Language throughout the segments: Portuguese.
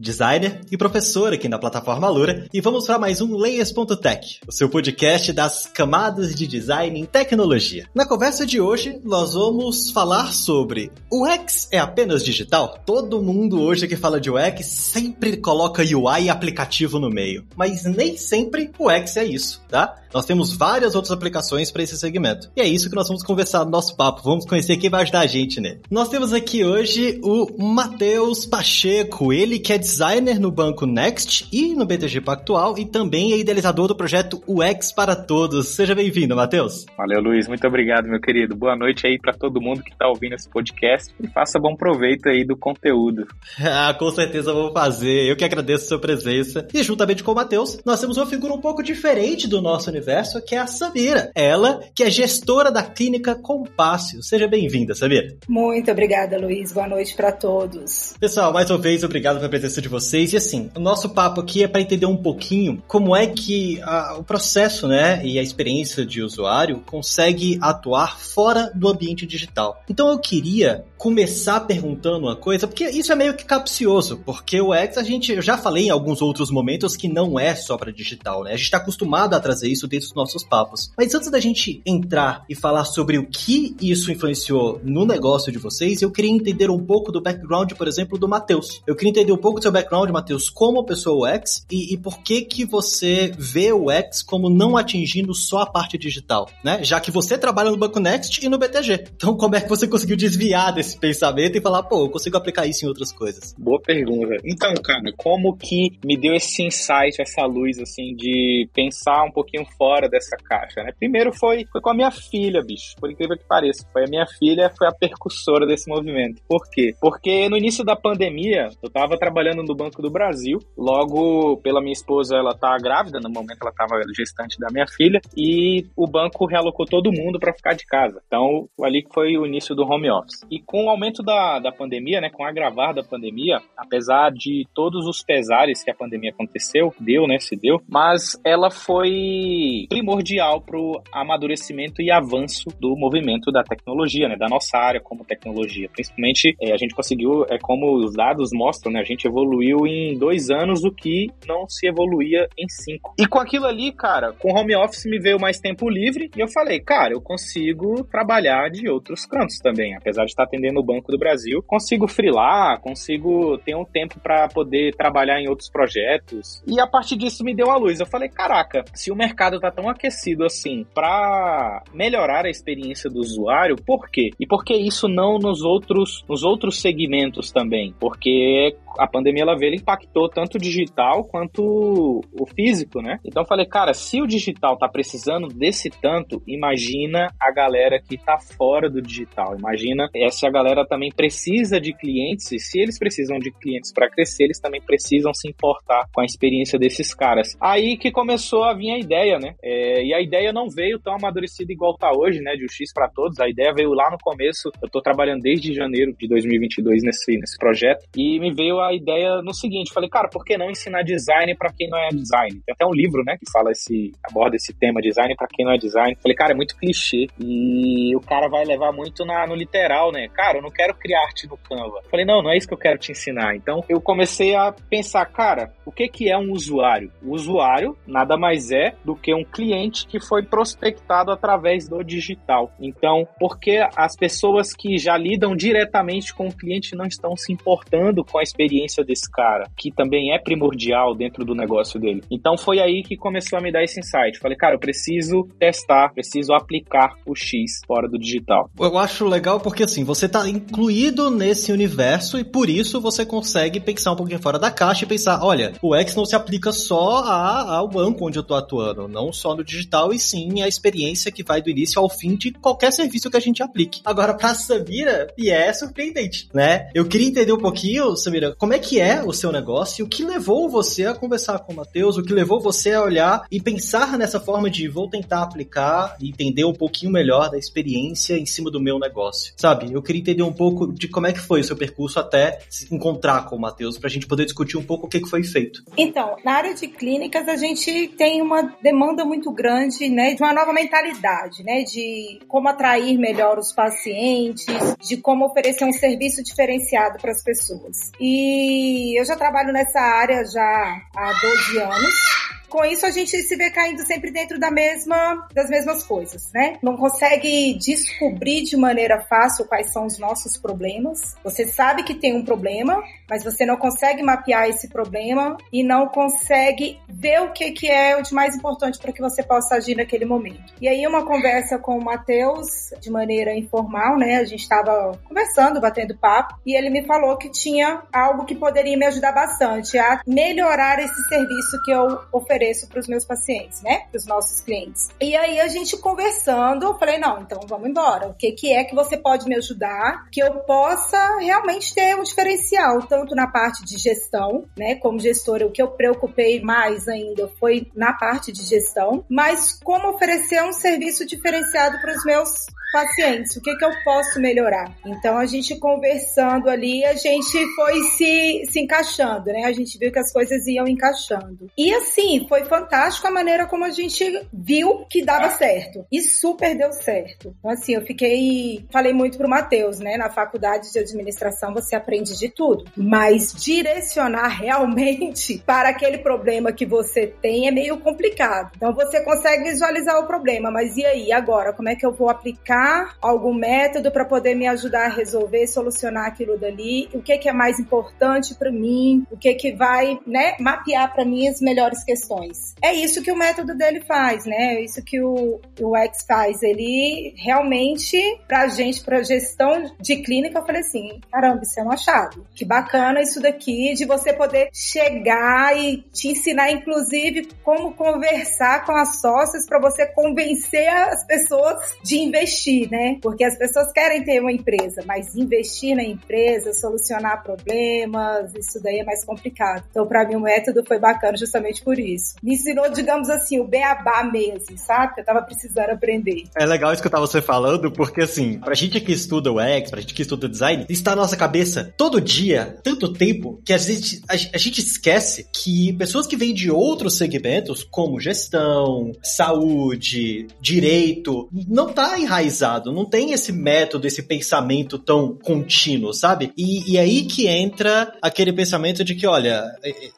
designer e professor aqui na plataforma Lura, e vamos para mais um Layers.tech, o seu podcast das camadas de design em tecnologia. Na conversa de hoje, nós vamos falar sobre o UX é apenas digital? Todo mundo hoje que fala de UX sempre coloca UI aplicativo no meio, mas nem sempre o UX é isso, tá? Nós temos várias outras aplicações para esse segmento. E é isso que nós vamos conversar no nosso papo. Vamos conhecer quem vai ajudar a gente nele. Nós temos aqui hoje o Matheus Pacheco, ele que é designer no banco Next e no BTG Pactual e também é idealizador do projeto UX para Todos. Seja bem-vindo, Matheus. Valeu, Luiz. Muito obrigado, meu querido. Boa noite aí para todo mundo que está ouvindo esse podcast e faça bom proveito aí do conteúdo. ah, com certeza vou fazer. Eu que agradeço a sua presença. E juntamente com o Matheus, nós temos uma figura um pouco diferente do nosso universo, que é a Samira. Ela, que é gestora da clínica Compácio. Seja bem-vinda, Samira. Muito obrigada, Luiz. Boa noite para todos. Pessoal, mais uma vez, obrigado pela presença de vocês. E assim, o nosso papo aqui é para entender um pouquinho como é que a, o processo, né, e a experiência de usuário consegue atuar fora do ambiente digital. Então eu queria começar perguntando uma coisa, porque isso é meio que capcioso, porque o X a gente, eu já falei em alguns outros momentos que não é só para digital, né? A gente está acostumado a trazer isso dentro dos nossos papos. Mas antes da gente entrar e falar sobre o que isso influenciou no negócio de vocês, eu queria entender um pouco do background, por exemplo, do Matheus. Eu queria entender um pouco do seu background, Matheus, como pessoa UX e, e por que que você vê o UX como não atingindo só a parte digital, né? Já que você trabalha no Banco Next e no BTG. Então, como é que você conseguiu desviar desse pensamento e falar, pô, eu consigo aplicar isso em outras coisas? Boa pergunta. Então, cara, como que me deu esse insight, essa luz, assim, de pensar um pouquinho fora dessa caixa, né? Primeiro foi, foi com a minha filha, bicho, por incrível que pareça. Foi a minha filha, foi a percussora desse movimento. Por quê? Porque no início da pandemia, eu tava trabalhando no Banco do Brasil, logo pela minha esposa, ela tá grávida, no momento ela tava gestante da minha filha, e o banco realocou todo mundo para ficar de casa. Então, ali foi o início do home office. E com o aumento da, da pandemia, né, com o agravar da pandemia, apesar de todos os pesares que a pandemia aconteceu, deu, né, se deu, mas ela foi primordial pro amadurecimento e avanço do movimento da tecnologia, né, da nossa área como tecnologia. Principalmente, é, a gente conseguiu, é como os dados mostram, né, a gente evoluiu em dois anos o que não se evoluía em cinco. E com aquilo ali, cara, com home office me veio mais tempo livre e eu falei, cara, eu consigo trabalhar de outros cantos também, apesar de estar atendendo no Banco do Brasil, consigo freelar, consigo ter um tempo para poder trabalhar em outros projetos. E a partir disso me deu a luz. Eu falei, caraca, se o mercado tá tão aquecido assim para melhorar a experiência do usuário, por quê? E por que isso não nos outros nos outros segmentos também? Porque a pandemia ela veio, impactou tanto o digital quanto o físico, né? Então eu falei, cara, se o digital tá precisando desse tanto, imagina a galera que tá fora do digital. Imagina se a galera também precisa de clientes, e se eles precisam de clientes para crescer, eles também precisam se importar com a experiência desses caras. Aí que começou a vir a ideia, né? É, e a ideia não veio tão amadurecida igual tá hoje, né? De o X para todos. A ideia veio lá no começo. Eu tô trabalhando desde janeiro de 2022 nesse, nesse projeto. E me veio a ideia no seguinte: falei, cara, por que não ensinar design para quem não é design? Tem até um livro, né, que fala esse, aborda esse tema design para quem não é design. Falei, cara, é muito clichê e o cara vai levar muito na, no literal, né? Cara, eu não quero criar arte no Canva. Falei, não, não é isso que eu quero te ensinar. Então eu comecei a pensar, cara, o que que é um usuário? O usuário nada mais é do que um cliente que foi prospectado através do digital. Então, porque as pessoas que já lidam diretamente com o cliente não estão se importando com a experiência desse cara, que também é primordial dentro do negócio dele. Então foi aí que começou a me dar esse insight. Falei, cara, eu preciso testar, preciso aplicar o X fora do digital. Eu acho legal porque assim, você tá incluído nesse universo e por isso você consegue pensar um pouquinho fora da caixa e pensar, olha, o X não se aplica só a, ao banco onde eu tô atuando, não só no digital e sim a experiência que vai do início ao fim de qualquer serviço que a gente aplique. Agora, pra Samira, e é surpreendente, né? Eu queria entender um pouquinho, Samira, como é que é o seu negócio, o que levou você a conversar com o Matheus, o que levou você a olhar e pensar nessa forma de vou tentar aplicar e entender um pouquinho melhor da experiência em cima do meu negócio. Sabe? Eu queria entender um pouco de como é que foi o seu percurso até se encontrar com o Matheus, pra gente poder discutir um pouco o que, que foi feito. Então, na área de clínicas, a gente tem uma demanda muito grande, né, de uma nova mentalidade, né, de como atrair melhor os pacientes, de como oferecer um serviço diferenciado para as pessoas. E eu já trabalho nessa área já há 12 anos com isso a gente se vê caindo sempre dentro da mesma, das mesmas coisas, né? Não consegue descobrir de maneira fácil quais são os nossos problemas. Você sabe que tem um problema, mas você não consegue mapear esse problema e não consegue ver o que, que é o de mais importante para que você possa agir naquele momento. E aí uma conversa com o Matheus, de maneira informal, né? A gente estava conversando, batendo papo, e ele me falou que tinha algo que poderia me ajudar bastante a melhorar esse serviço que eu ofereço ofereço para os meus pacientes, né? Para os nossos clientes. E aí a gente conversando, eu falei, não, então vamos embora. O que, que é que você pode me ajudar que eu possa realmente ter um diferencial, tanto na parte de gestão, né? Como gestora, o que eu preocupei mais ainda foi na parte de gestão, mas como oferecer um serviço diferenciado para os meus pacientes, o que, que eu posso melhorar? Então a gente conversando ali, a gente foi se, se encaixando, né? A gente viu que as coisas iam encaixando. E assim, foi fantástico a maneira como a gente viu que dava certo. E super deu certo. Então assim, eu fiquei, falei muito pro Matheus, né? Na faculdade de administração você aprende de tudo, mas direcionar realmente para aquele problema que você tem é meio complicado. Então você consegue visualizar o problema, mas e aí, agora, como é que eu vou aplicar algum método para poder me ajudar a resolver, solucionar aquilo dali, o que, que é mais importante para mim, o que que vai, né, mapear para mim as melhores questões. É isso que o método dele faz, né? É isso que o, o X faz. Ele realmente, pra gente, pra gestão de clínica, eu falei assim, caramba, isso é um achado. Que bacana isso daqui, de você poder chegar e te ensinar, inclusive, como conversar com as sócias para você convencer as pessoas de investir investir, né? Porque as pessoas querem ter uma empresa, mas investir na empresa, solucionar problemas, isso daí é mais complicado. Então, para mim, o método foi bacana justamente por isso. Me ensinou, digamos assim, o beabá mesmo, sabe? Eu tava precisando aprender. É legal escutar você falando, porque assim, pra gente que estuda o X, pra gente que estuda design, está na nossa cabeça todo dia, tanto tempo, que a gente, a, a gente esquece que pessoas que vêm de outros segmentos, como gestão, saúde, direito, não tá enraizado não tem esse método, esse pensamento tão contínuo, sabe? E, e aí que entra aquele pensamento de que, olha,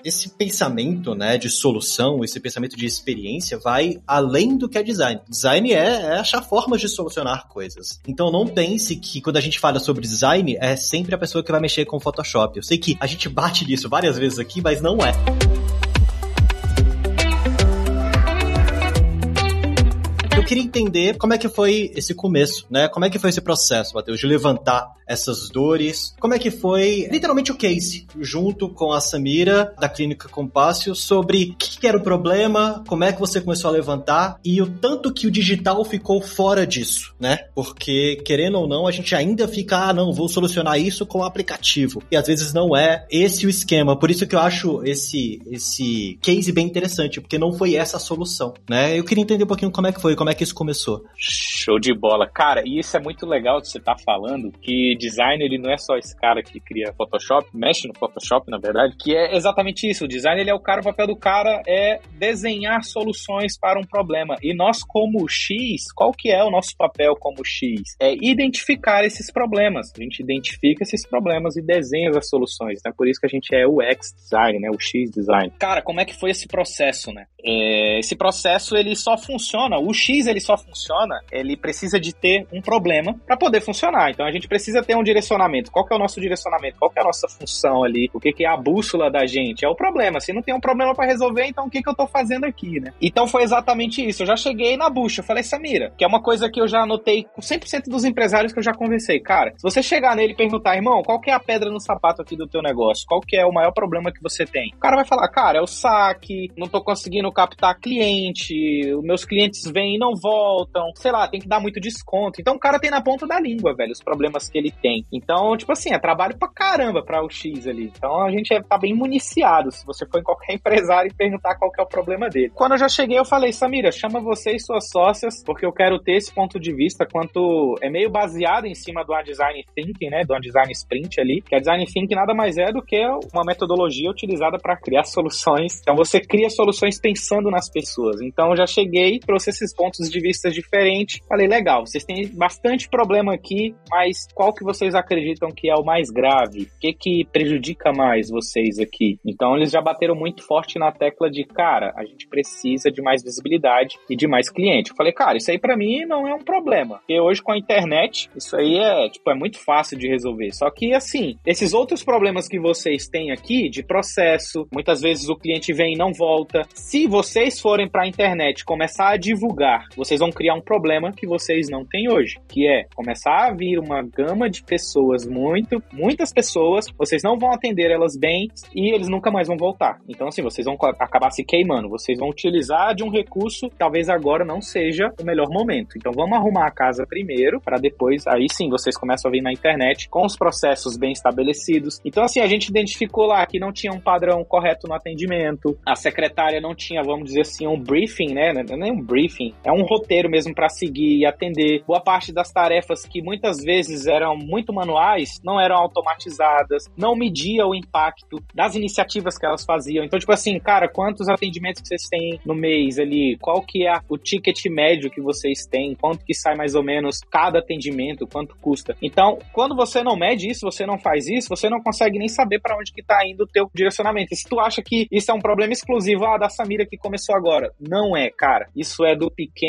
esse pensamento, né, de solução, esse pensamento de experiência vai além do que é design. Design é, é achar formas de solucionar coisas. Então não pense que quando a gente fala sobre design, é sempre a pessoa que vai mexer com Photoshop. Eu sei que a gente bate nisso várias vezes aqui, mas não é. Eu queria entender como é que foi esse começo, né? Como é que foi esse processo, Matheus, de levantar essas dores? Como é que foi, literalmente, o case, junto com a Samira, da Clínica Compácio, sobre o que era o problema, como é que você começou a levantar e o tanto que o digital ficou fora disso, né? Porque, querendo ou não, a gente ainda fica, ah, não, vou solucionar isso com o aplicativo. E às vezes não é esse o esquema. Por isso que eu acho esse, esse case bem interessante, porque não foi essa a solução, né? Eu queria entender um pouquinho como é que foi, como é é que isso começou? Show de bola. Cara, e isso é muito legal que você tá falando, que design ele não é só esse cara que cria Photoshop, mexe no Photoshop, na verdade, que é exatamente isso. O design ele é o cara, o papel do cara é desenhar soluções para um problema. E nós como X, qual que é o nosso papel como X? É identificar esses problemas. A gente identifica esses problemas e desenha as soluções, né? Por isso que a gente é o X design, né? O X design. Cara, como é que foi esse processo, né? É, esse processo ele só funciona, o X ele só funciona, ele precisa de ter um problema para poder funcionar. Então a gente precisa ter um direcionamento. Qual que é o nosso direcionamento? Qual que é a nossa função ali? O que, que é a bússola da gente? É o problema. Se não tem um problema para resolver, então o que, que eu tô fazendo aqui, né? Então foi exatamente isso. Eu já cheguei na bucha. Eu falei, Samira, que é uma coisa que eu já anotei com 100% dos empresários que eu já conversei. Cara, se você chegar nele e perguntar, irmão, qual que é a pedra no sapato aqui do teu negócio? Qual que é o maior problema que você tem? O cara vai falar, cara, é o saque, não tô conseguindo captar cliente, os meus clientes vêm e não não voltam, sei lá, tem que dar muito desconto. Então o cara tem na ponta da língua, velho, os problemas que ele tem. Então, tipo assim, é trabalho pra caramba pra o X ali. Então a gente é, tá bem municiado se você for em qualquer empresário e perguntar qual que é o problema dele. Quando eu já cheguei, eu falei, Samira, chama você e suas sócias, porque eu quero ter esse ponto de vista quanto é meio baseado em cima do design thinking, né, do design sprint ali, que a design thinking nada mais é do que uma metodologia utilizada para criar soluções. Então você cria soluções pensando nas pessoas. Então eu já cheguei, trouxe esses pontos de vista diferentes. Falei, legal, vocês têm bastante problema aqui, mas qual que vocês acreditam que é o mais grave? O que que prejudica mais vocês aqui? Então eles já bateram muito forte na tecla de, cara, a gente precisa de mais visibilidade e de mais cliente. Eu falei, cara, isso aí para mim não é um problema. Porque hoje com a internet, isso aí é, tipo, é muito fácil de resolver. Só que assim, esses outros problemas que vocês têm aqui de processo, muitas vezes o cliente vem e não volta. Se vocês forem para a internet começar a divulgar, vocês vão criar um problema que vocês não têm hoje, que é começar a vir uma gama de pessoas, muito, muitas pessoas, vocês não vão atender elas bem e eles nunca mais vão voltar. Então assim, vocês vão acabar se queimando, vocês vão utilizar de um recurso talvez agora não seja o melhor momento. Então vamos arrumar a casa primeiro para depois aí sim vocês começam a vir na internet com os processos bem estabelecidos. Então assim, a gente identificou lá que não tinha um padrão correto no atendimento, a secretária não tinha, vamos dizer assim, um briefing, né? Não é nem um briefing, é um roteiro mesmo para seguir e atender. Boa parte das tarefas que muitas vezes eram muito manuais não eram automatizadas, não media o impacto das iniciativas que elas faziam. Então, tipo assim, cara, quantos atendimentos que vocês têm no mês ali? Qual que é o ticket médio que vocês têm? Quanto que sai mais ou menos cada atendimento? Quanto custa? Então, quando você não mede isso, você não faz isso, você não consegue nem saber para onde que tá indo o teu direcionamento. E se tu acha que isso é um problema exclusivo ah, da Samira que começou agora, não é, cara. Isso é do pequeno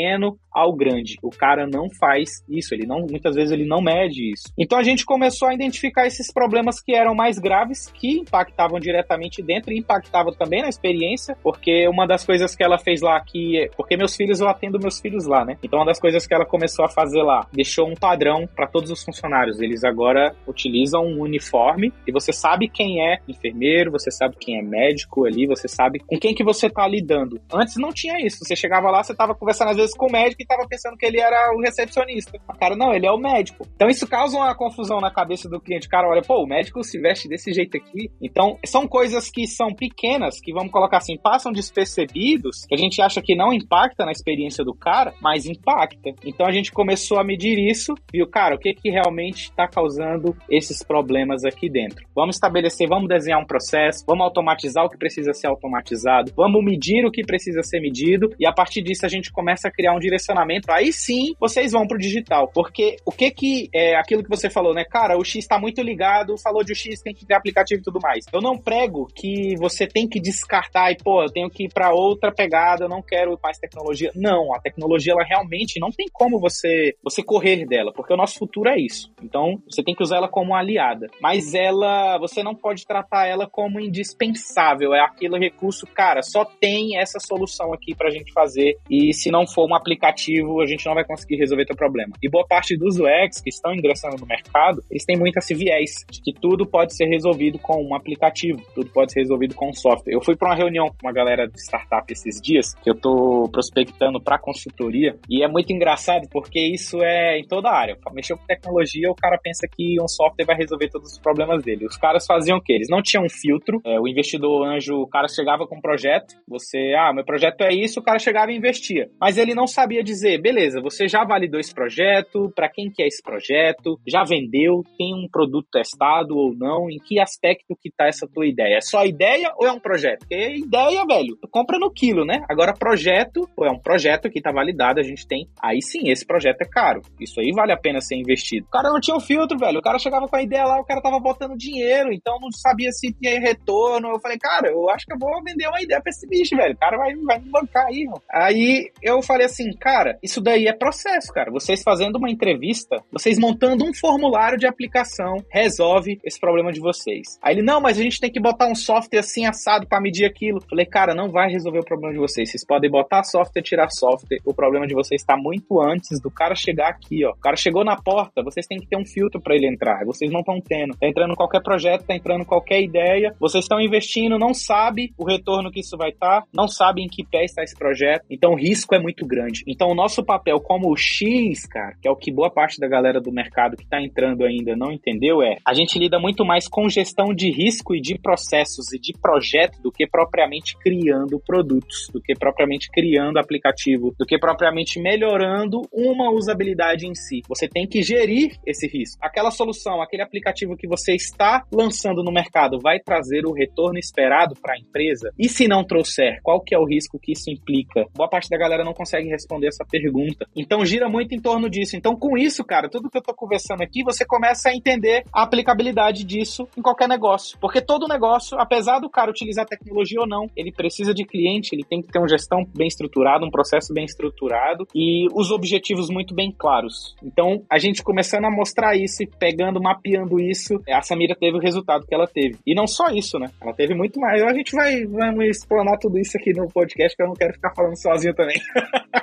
ao grande. O cara não faz isso, ele não, muitas vezes ele não mede isso. Então a gente começou a identificar esses problemas que eram mais graves, que impactavam diretamente dentro e impactavam também na experiência, porque uma das coisas que ela fez lá que, porque meus filhos eu atendo meus filhos lá, né? Então uma das coisas que ela começou a fazer lá, deixou um padrão para todos os funcionários. Eles agora utilizam um uniforme e você sabe quem é enfermeiro, você sabe quem é médico ali, você sabe com quem que você tá lidando. Antes não tinha isso. Você chegava lá, você tava conversando às vezes com o médico e tava pensando que ele era o recepcionista. Cara, não, ele é o médico. Então isso causa uma confusão na cabeça do cliente. Cara, olha, pô, o médico se veste desse jeito aqui. Então, são coisas que são pequenas, que vamos colocar assim, passam despercebidos, que a gente acha que não impacta na experiência do cara, mas impacta. Então a gente começou a medir isso, viu, cara, o que que realmente está causando esses problemas aqui dentro. Vamos estabelecer, vamos desenhar um processo, vamos automatizar o que precisa ser automatizado, vamos medir o que precisa ser medido e a partir disso a gente começa a criar um direcionamento. Aí sim, vocês vão pro digital, porque o que que é aquilo que você falou, né? Cara, o X está muito ligado, falou de o X, tem que ter aplicativo e tudo mais. Eu não prego que você tem que descartar e, pô, eu tenho que ir para outra pegada, eu não quero mais tecnologia. Não, a tecnologia ela realmente não tem como você você correr dela, porque o nosso futuro é isso. Então, você tem que usar ela como aliada, mas ela você não pode tratar ela como indispensável, é aquele recurso, cara, só tem essa solução aqui pra gente fazer e se não for um aplicativo, a gente não vai conseguir resolver teu problema. E boa parte dos UX que estão ingressando no mercado, eles têm muito esse viés de que tudo pode ser resolvido com um aplicativo, tudo pode ser resolvido com um software. Eu fui para uma reunião com uma galera de startup esses dias, que eu tô prospectando para consultoria, e é muito engraçado porque isso é em toda a área. Mexeu com tecnologia, o cara pensa que um software vai resolver todos os problemas dele. Os caras faziam o quê? Eles não tinham um filtro, é, o investidor anjo, o cara chegava com um projeto, você, ah, meu projeto é isso, o cara chegava e investia. Mas ele não sabia dizer, beleza, você já validou esse projeto, para quem que é esse projeto, já vendeu, tem um produto testado ou não, em que aspecto que tá essa tua ideia? É só ideia ou é um projeto? Porque ideia, velho, tu compra no quilo, né? Agora projeto, ou é um projeto que tá validado, a gente tem, aí sim, esse projeto é caro. Isso aí vale a pena ser investido. O cara não tinha um filtro, velho. O cara chegava com a ideia lá, o cara tava botando dinheiro, então não sabia se tinha retorno. Eu falei, cara, eu acho que eu vou vender uma ideia pra esse bicho, velho. O cara vai, vai me bancar aí, mano. Aí eu falei assim, cara, isso daí é processo, cara. Vocês fazendo uma entrevista, vocês montando um formulário de aplicação, resolve esse problema de vocês. Aí ele, não, mas a gente tem que botar um software assim assado para medir aquilo. Falei, cara, não vai resolver o problema de vocês. Vocês podem botar software, tirar software. O problema de vocês está muito antes do cara chegar aqui, ó. O cara chegou na porta, vocês têm que ter um filtro para ele entrar. Vocês não estão tendo. Tá entrando qualquer projeto, tá entrando qualquer ideia. Vocês estão investindo, não sabe o retorno que isso vai estar, tá, não sabe em que pé está esse projeto. Então o risco é muito grande grande. Então, o nosso papel como X, cara, que é o que boa parte da galera do mercado que está entrando ainda não entendeu, é a gente lida muito mais com gestão de risco e de processos e de projeto do que propriamente criando produtos, do que propriamente criando aplicativo, do que propriamente melhorando uma usabilidade em si. Você tem que gerir esse risco. Aquela solução, aquele aplicativo que você está lançando no mercado vai trazer o retorno esperado para a empresa? E se não trouxer, qual que é o risco que isso implica? Boa parte da galera não consegue responder essa pergunta. Então gira muito em torno disso. Então com isso, cara, tudo que eu tô conversando aqui, você começa a entender a aplicabilidade disso em qualquer negócio. Porque todo negócio, apesar do cara utilizar tecnologia ou não, ele precisa de cliente, ele tem que ter uma gestão bem estruturada, um processo bem estruturado e os objetivos muito bem claros. Então, a gente começando a mostrar isso e pegando, mapeando isso, a Samira teve o resultado que ela teve. E não só isso, né? Ela teve muito mais. A gente vai vamos explanar tudo isso aqui no podcast, que eu não quero ficar falando sozinho também.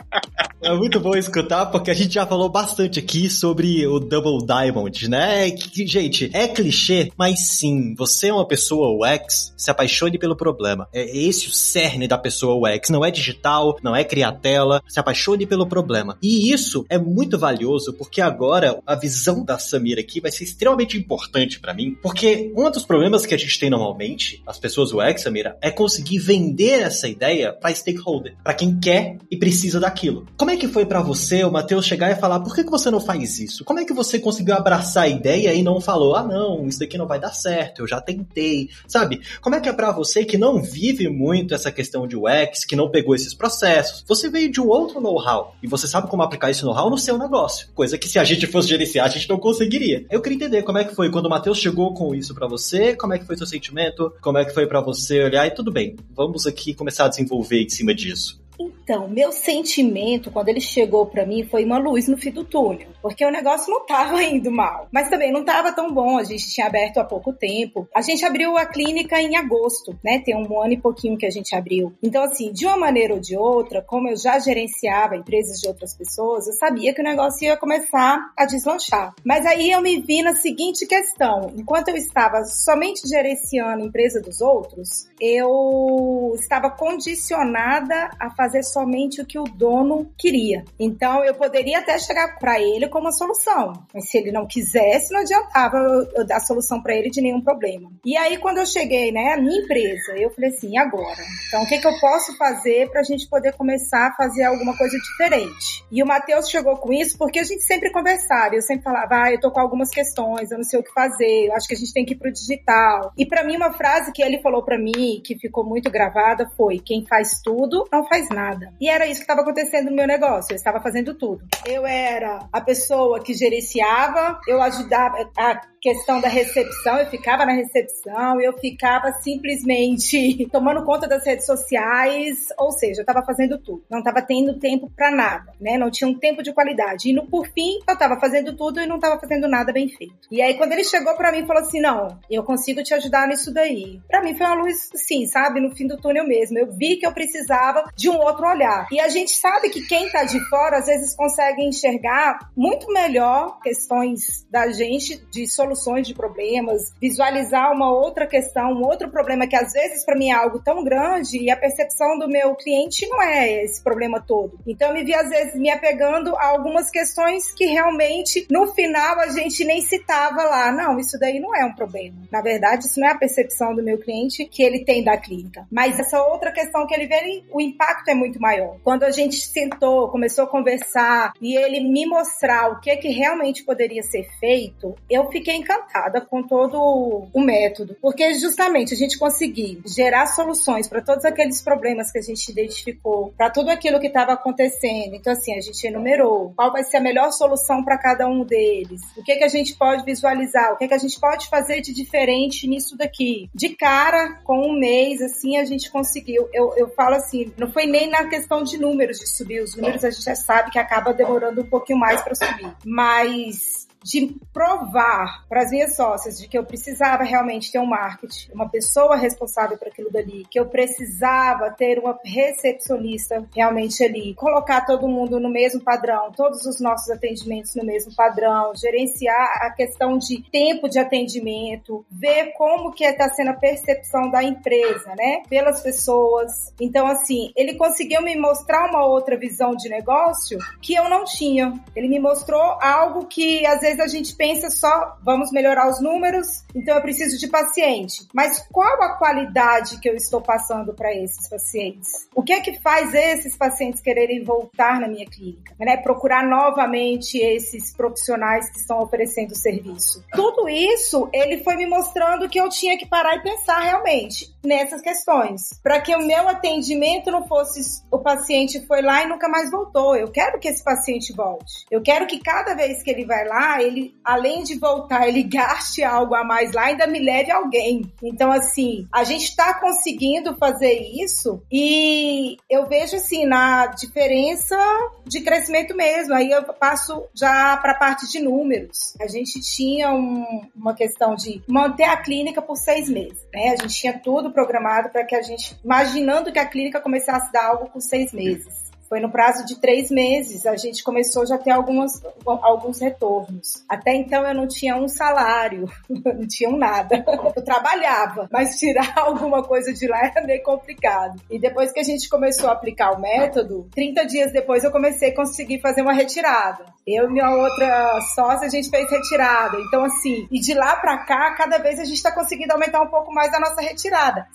É muito bom escutar, porque a gente já falou bastante aqui sobre o Double Diamond, né? Que, gente, é clichê, mas sim, você é uma pessoa UX, se apaixone pelo problema. É esse o cerne da pessoa UX. Não é digital, não é criar tela, se apaixone pelo problema. E isso é muito valioso, porque agora a visão da Samira aqui vai ser extremamente importante para mim, porque um dos problemas que a gente tem normalmente, as pessoas UX, Samira, é conseguir vender essa ideia para stakeholder, para quem quer e precisa daquilo. Como como é que foi para você o Matheus chegar e falar por que, que você não faz isso? Como é que você conseguiu abraçar a ideia e não falou, ah não, isso daqui não vai dar certo, eu já tentei, sabe? Como é que é para você que não vive muito essa questão de UX, que não pegou esses processos? Você veio de um outro know-how e você sabe como aplicar esse know-how no seu negócio, coisa que se a gente fosse gerenciar a gente não conseguiria. Eu queria entender como é que foi quando o Matheus chegou com isso para você, como é que foi seu sentimento, como é que foi para você olhar e tudo bem, vamos aqui começar a desenvolver em cima disso. Então, meu sentimento quando ele chegou para mim foi uma luz no fim do túnel, porque o negócio não estava indo mal, mas também não estava tão bom. A gente tinha aberto há pouco tempo. A gente abriu a clínica em agosto, né? Tem um ano e pouquinho que a gente abriu. Então, assim, de uma maneira ou de outra, como eu já gerenciava empresas de outras pessoas, eu sabia que o negócio ia começar a deslanchar. Mas aí eu me vi na seguinte questão: enquanto eu estava somente gerenciando a empresa dos outros, eu estava condicionada a fazer fazer somente o que o dono queria. Então eu poderia até chegar para ele com uma solução, mas se ele não quisesse, não adiantava eu, dar solução para ele de nenhum problema. E aí quando eu cheguei, né, a minha empresa, eu falei assim, agora? Então o que que eu posso fazer para a gente poder começar a fazer alguma coisa diferente? E o Matheus chegou com isso porque a gente sempre conversava, eu sempre falava, ah, eu tô com algumas questões, eu não sei o que fazer, eu acho que a gente tem que ir pro digital. E para mim uma frase que ele falou para mim que ficou muito gravada foi: quem faz tudo não faz nada. E era isso que estava acontecendo no meu negócio. Eu estava fazendo tudo. Eu era a pessoa que gerenciava, eu ajudava a questão da recepção, eu ficava na recepção, eu ficava simplesmente tomando conta das redes sociais, ou seja, eu estava fazendo tudo. Não estava tendo tempo para nada, né? Não tinha um tempo de qualidade. E no, por fim, eu estava fazendo tudo e não estava fazendo nada bem feito. E aí quando ele chegou para mim e falou assim: "Não, eu consigo te ajudar nisso daí". Para mim foi uma luz, sim, sabe, no fim do túnel mesmo. Eu vi que eu precisava de um outro olhar. E a gente sabe que quem está de fora às vezes consegue enxergar muito melhor questões da gente de soluções de problemas, visualizar uma outra questão, um outro problema que às vezes para mim é algo tão grande e a percepção do meu cliente não é esse problema todo. Então eu me vi às vezes me apegando a algumas questões que realmente no final a gente nem citava lá. Não, isso daí não é um problema. Na verdade, isso não é a percepção do meu cliente que ele tem da clínica. Mas essa outra questão que ele vê, o impacto é muito maior. Quando a gente sentou, começou a conversar e ele me mostrar o que que realmente poderia ser feito, eu fiquei encantada com todo o método, porque justamente a gente conseguir gerar soluções para todos aqueles problemas que a gente identificou, para tudo aquilo que estava acontecendo. Então assim, a gente enumerou qual vai ser a melhor solução para cada um deles, o que que a gente pode visualizar, o que que a gente pode fazer de diferente nisso daqui. De cara, com um mês assim, a gente conseguiu. Eu, eu falo assim, não foi nem na questão de números de subir. Os números a gente já sabe que acaba demorando um pouquinho mais para subir. Mas de provar para as minhas sócias de que eu precisava realmente ter um marketing, uma pessoa responsável por aquilo dali, que eu precisava ter uma recepcionista realmente ali, colocar todo mundo no mesmo padrão, todos os nossos atendimentos no mesmo padrão, gerenciar a questão de tempo de atendimento, ver como que está sendo a percepção da empresa, né, pelas pessoas. Então, assim, ele conseguiu me mostrar uma outra visão de negócio que eu não tinha. Ele me mostrou algo que às vezes a gente pensa só, vamos melhorar os números, então eu preciso de paciente. Mas qual a qualidade que eu estou passando para esses pacientes? O que é que faz esses pacientes quererem voltar na minha clínica? Né? Procurar novamente esses profissionais que estão oferecendo serviço. Tudo isso, ele foi me mostrando que eu tinha que parar e pensar realmente nessas questões, para que o meu atendimento não fosse o paciente foi lá e nunca mais voltou. Eu quero que esse paciente volte. Eu quero que cada vez que ele vai lá, ele além de voltar, ele gaste algo a mais lá, ainda me leve alguém. Então assim, a gente está conseguindo fazer isso e eu vejo assim na diferença de crescimento mesmo. Aí eu passo já para a parte de números. A gente tinha um, uma questão de manter a clínica por seis meses. Né? A gente tinha tudo programado para que a gente, imaginando que a clínica começasse a dar algo com seis meses. Foi no prazo de três meses, a gente começou já a ter algumas, alguns retornos. Até então eu não tinha um salário, não tinha um nada. Eu trabalhava, mas tirar alguma coisa de lá era meio complicado. E depois que a gente começou a aplicar o método, 30 dias depois eu comecei a conseguir fazer uma retirada. Eu e minha outra sócia, a gente fez retirada. Então, assim, e de lá para cá, cada vez a gente está conseguindo aumentar um pouco mais a nossa retirada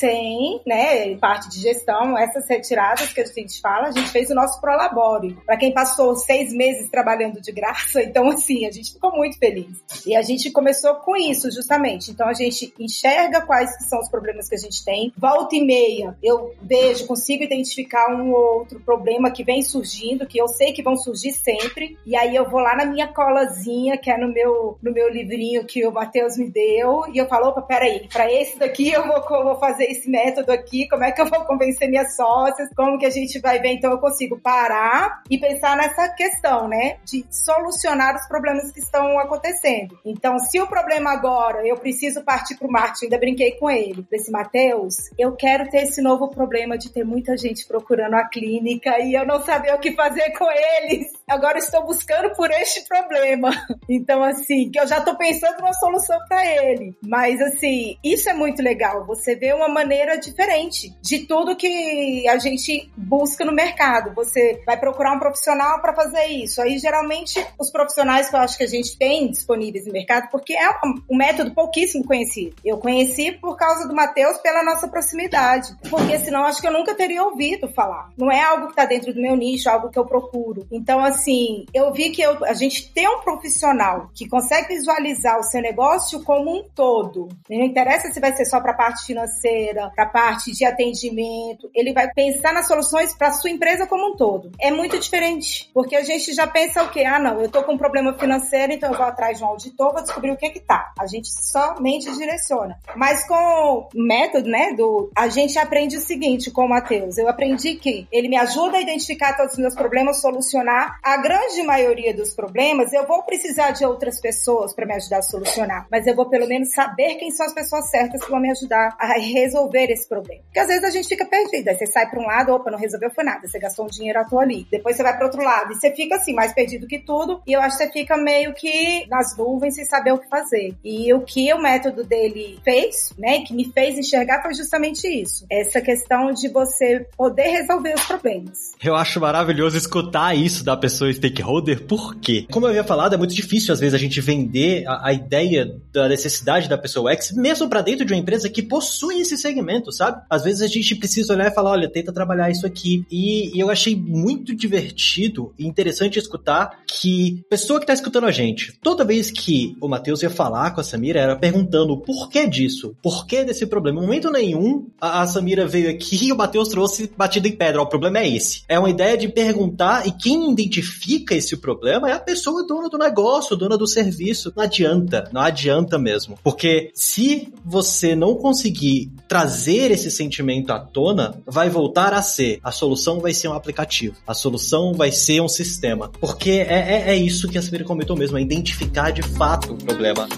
sem, né, parte de gestão, essas retiradas que a gente fala, a gente fez o nosso prolabore. Para quem passou seis meses trabalhando de graça, então assim, a gente ficou muito feliz. E a gente começou com isso, justamente. Então a gente enxerga quais são os problemas que a gente tem. Volta e meia, eu vejo, consigo identificar um ou outro problema que vem surgindo, que eu sei que vão surgir sempre. E aí eu vou lá na minha colazinha, que é no meu, no meu livrinho que o Matheus me deu, e eu falo, opa, peraí, para esse daqui eu vou, eu vou fazer esse método aqui, como é que eu vou convencer minhas sócias, como que a gente vai ver, então eu consigo parar e pensar nessa questão, né, de solucionar os problemas que estão acontecendo. Então, se o problema agora eu preciso partir para o marketing, ainda brinquei com ele, desse Matheus, eu quero ter esse novo problema de ter muita gente procurando a clínica e eu não saber o que fazer com eles. Agora estou buscando por este problema. Então, assim, que eu já estou pensando numa solução para ele. Mas, assim, isso é muito legal. Você vê uma maneira diferente de tudo que a gente busca no mercado. Você vai procurar um profissional para fazer isso. Aí, geralmente, os profissionais que eu acho que a gente tem disponíveis no mercado, porque é um método pouquíssimo conhecido. Eu conheci por causa do Matheus pela nossa proximidade, porque senão acho que eu nunca teria ouvido falar. Não é algo que está dentro do meu nicho, é algo que eu procuro. Então, assim, eu vi que eu, a gente tem um profissional que consegue visualizar o seu negócio como um todo. Não interessa se vai ser só para a parte financeira, para a parte de atendimento. Ele vai pensar nas soluções para sua empresa como um todo. É muito diferente, porque a gente já pensa o quê? Ah, não, eu tô com um problema financeiro, então eu vou atrás de um auditor, vou descobrir o que é que tá. A gente somente direciona. Mas com o método, né, do a gente aprende o seguinte com o Matheus. Eu aprendi que ele me ajuda a identificar todos os meus problemas, solucionar a grande maioria dos problemas. Eu vou precisar de outras pessoas para me ajudar a solucionar, mas eu vou pelo menos saber quem são as pessoas certas que vão me ajudar a resolver esse problema. Porque às vezes a gente fica perdido. Aí você sai para um lado, opa, não resolveu foi nada. Você gastou um dinheiro à toa ali. Depois você vai para outro lado e você fica assim, mais perdido que tudo. E eu acho que você fica meio que nas nuvens sem saber o que fazer. E o que o método dele fez, né, que me fez enxergar foi justamente isso. Essa questão de você poder resolver os problemas. Eu acho maravilhoso escutar isso da pessoa stakeholder, porque, como eu havia falado, é muito difícil às vezes a gente vender a, a ideia da necessidade da pessoa X, mesmo para dentro de uma empresa que possui esse segmento, sabe? Às vezes a gente precisa olhar e falar, olha, tenta trabalhar isso aqui. E, e eu achei muito divertido e interessante escutar que pessoa que tá escutando a gente, toda vez que o Matheus ia falar com a Samira, era perguntando o porquê disso, porquê desse problema. Em momento nenhum, a, a Samira veio aqui e o Matheus trouxe batida em pedra. O problema é esse. É uma ideia de perguntar e quem identifica esse problema é a pessoa dona do negócio, dona do serviço. Não adianta, não adianta mesmo. Porque se você não conseguir trazer esse sentimento à tona, vai voltar a ser, a solução vai ser um aplicativo, a solução vai ser um sistema. Porque é, é, é isso que a Samira comentou mesmo, é identificar de fato o problema.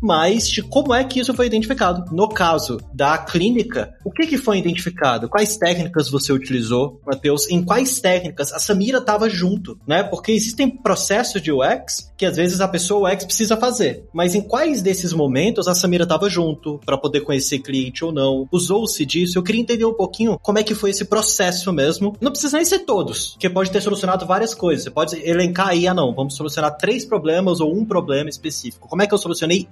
Mais de como é que isso foi identificado. No caso da clínica, o que, que foi identificado? Quais técnicas você utilizou, Matheus? Em quais técnicas a Samira estava junto, né? Porque existem processos de UX que às vezes a pessoa UX precisa fazer. Mas em quais desses momentos a Samira estava junto para poder conhecer cliente ou não? Usou-se disso? Eu queria entender um pouquinho como é que foi esse processo mesmo. Não precisa nem ser todos, porque pode ter solucionado várias coisas. Você pode elencar aí, ah não, vamos solucionar três problemas ou um problema específico. Como é que eu solucionei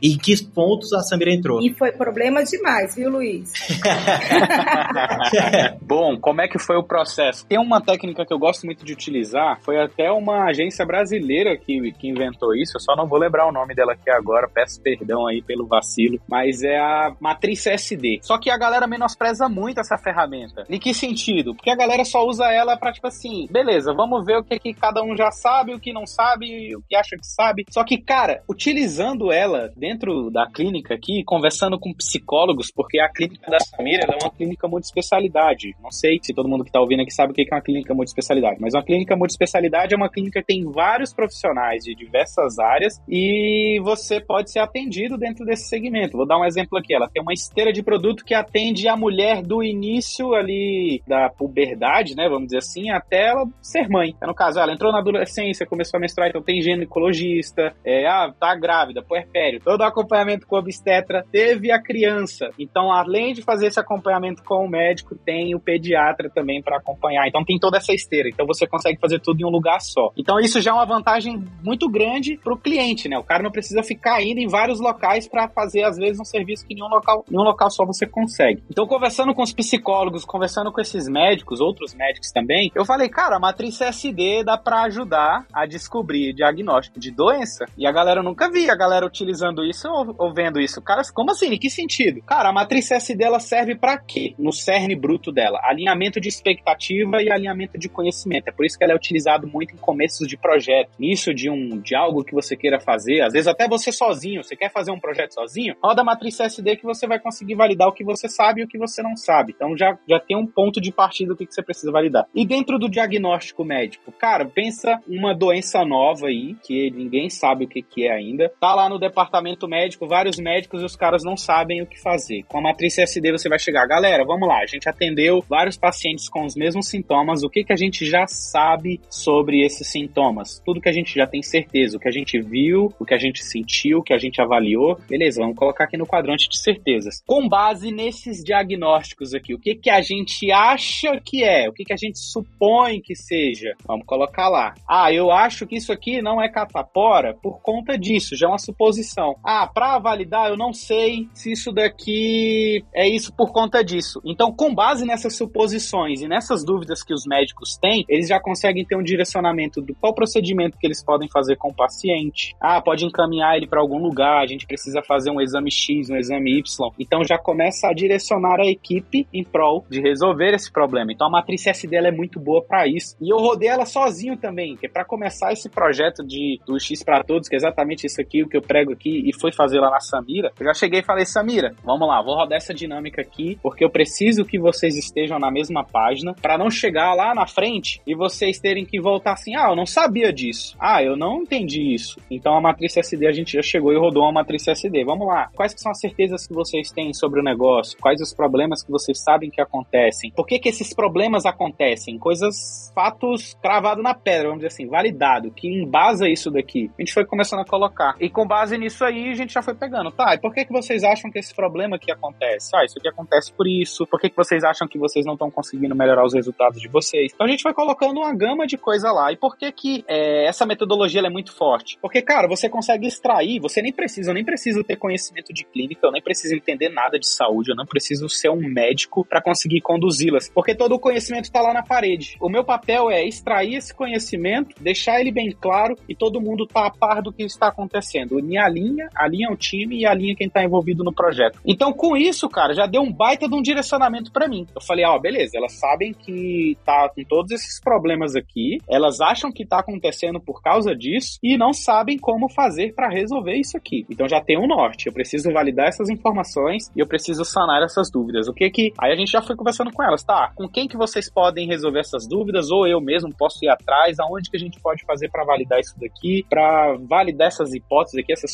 E em que pontos a Samira entrou? E foi problema demais, viu, Luiz? Bom, como é que foi o processo? Tem uma técnica que eu gosto muito de utilizar, foi até uma agência brasileira que, que inventou isso, eu só não vou lembrar o nome dela aqui agora, peço perdão aí pelo vacilo, mas é a matriz SD. Só que a galera menospreza muito essa ferramenta. Em que sentido? Porque a galera só usa ela pra, tipo assim, beleza, vamos ver o que, que cada um já sabe, o que não sabe, o que acha que sabe. Só que, cara, utilizando ela dentro da clínica aqui, conversando com psicólogos, porque a clínica da Samira é uma clínica multiespecialidade. Não sei se todo mundo que está ouvindo aqui sabe o que é uma clínica multiespecialidade, mas uma clínica multiespecialidade é uma clínica que tem vários profissionais de diversas áreas e você pode ser atendido dentro desse segmento. Vou dar um exemplo aqui. Ela tem uma esteira de produto que atende a mulher do início ali da puberdade, né? Vamos dizer assim, até ela ser mãe. No caso, ela entrou na adolescência, começou a menstruar, então tem ginecologista, é, ah, tá grávida, puerpério, todo o acompanhamento com o obstetra, teve a criança. Então, além de fazer esse acompanhamento com o médico, tem o pediatra também para acompanhar. Então, tem toda essa esteira. Então, você consegue fazer tudo em um lugar só. Então, isso já é uma vantagem muito grande para o cliente, né? O cara não precisa ficar indo em vários locais para fazer, às vezes, um serviço que em um local, em um local só você consegue. Então, conversando com os psicólogos, conversando com esses médicos, outros médicos também, eu falei, cara, a matriz SD dá para ajudar a descobrir diagnóstico de doença. E a galera nunca via a galera utilizando isso ou, ou vendo isso. Cara, como assim? Em que sentido? Cara, a matriz SD ela serve para quê? No cerne bruto dela, alinhamento de expectativa e alinhamento de conhecimento. É por isso que ela é utilizada muito em começos de projeto. Nisso de um de algo que você queira fazer, às vezes até você sozinho, você quer fazer um projeto sozinho, roda a matriz SD que você vai conseguir validar o que você sabe e o que você não sabe. Então já, já tem um ponto de partida do que, que você precisa validar. E dentro do diagnóstico médico, cara, pensa uma doença nova aí, que ninguém sabe o que, que é ainda. Tá lá no departamento médico, vários médicos e os caras não sabem o que fazer. Com a matriz SD você vai chegar, galera, vamos lá, a gente atendeu vários pacientes com os mesmos sintomas, o que, que a gente já sabe sobre esses sintomas? Tudo que a gente já tem certeza, o que a gente viu, o que a gente sentiu, o que a gente avaliou, beleza, vamos colocar aqui no quadrante de certezas. Com base nesses diagnósticos aqui, o que, que a gente acha que é, o que, que a gente supõe que seja, vamos colocar lá. Ah, eu acho que isso aqui não é catapora por conta disso, já é uma suposição. Ah, para validar, eu não sei se isso daqui é isso por conta disso. Então, com base nessas suposições e nessas dúvidas que os médicos têm, eles já conseguem ter um direcionamento do qual procedimento que eles podem fazer com o paciente. Ah, pode encaminhar ele para algum lugar, a gente precisa fazer um exame X, um exame Y. Então já começa a direcionar a equipe em prol de resolver esse problema. Então a matriz SD é muito boa para isso. E eu rodei ela sozinho também, que é para começar esse projeto de do X para todos, que é exatamente isso aqui, o que eu prego aqui e fui fazer lá na Samira. Eu já cheguei e falei, Samira, vamos lá, vou rodar essa dinâmica aqui, porque eu preciso que vocês estejam na mesma página para não chegar lá na frente e vocês terem que voltar assim: "Ah, eu não sabia disso. Ah, eu não entendi isso". Então a matriz SD a gente já chegou e rodou uma matriz SD. Vamos lá. Quais são as certezas que vocês têm sobre o negócio? Quais os problemas que vocês sabem que acontecem? Por que que esses problemas acontecem? Coisas, fatos cravados na pedra, vamos dizer assim, validado, que embasa isso daqui. A gente foi começando a colocar. E com base nisso aí, a gente já foi pegando. Tá, e por que que vocês acham que esse problema aqui acontece? Ah, isso aqui acontece por isso. Por que que vocês acham que vocês não estão conseguindo melhorar os resultados de vocês? Então a gente foi colocando uma gama de coisa lá. E por que que é, essa metodologia é muito forte? Porque, cara, você consegue extrair, você nem precisa, eu nem preciso ter conhecimento de clínica, eu nem preciso entender nada de saúde, eu não preciso ser um médico para conseguir conduzi-las, porque todo o conhecimento está lá na parede. O meu papel é extrair esse conhecimento, deixar ele bem claro e todo mundo tá a par do que está acontecendo. fazendo? Une a linha, alinha o time e alinha quem tá envolvido no projeto. Então, com isso, cara, já deu um baita de um direcionamento para mim. Eu falei, ó, beleza, elas sabem que tá com todos esses problemas aqui, elas acham que tá acontecendo por causa disso e não sabem como fazer para resolver isso aqui. Então já tem um norte. Eu preciso validar essas informações e eu preciso sanar essas dúvidas. O que que. Aí a gente já foi conversando com elas, tá? Com quem que vocês podem resolver essas dúvidas? Ou eu mesmo posso ir atrás? Aonde que a gente pode fazer para validar isso daqui? Para validar essas hipóteses aqui, essas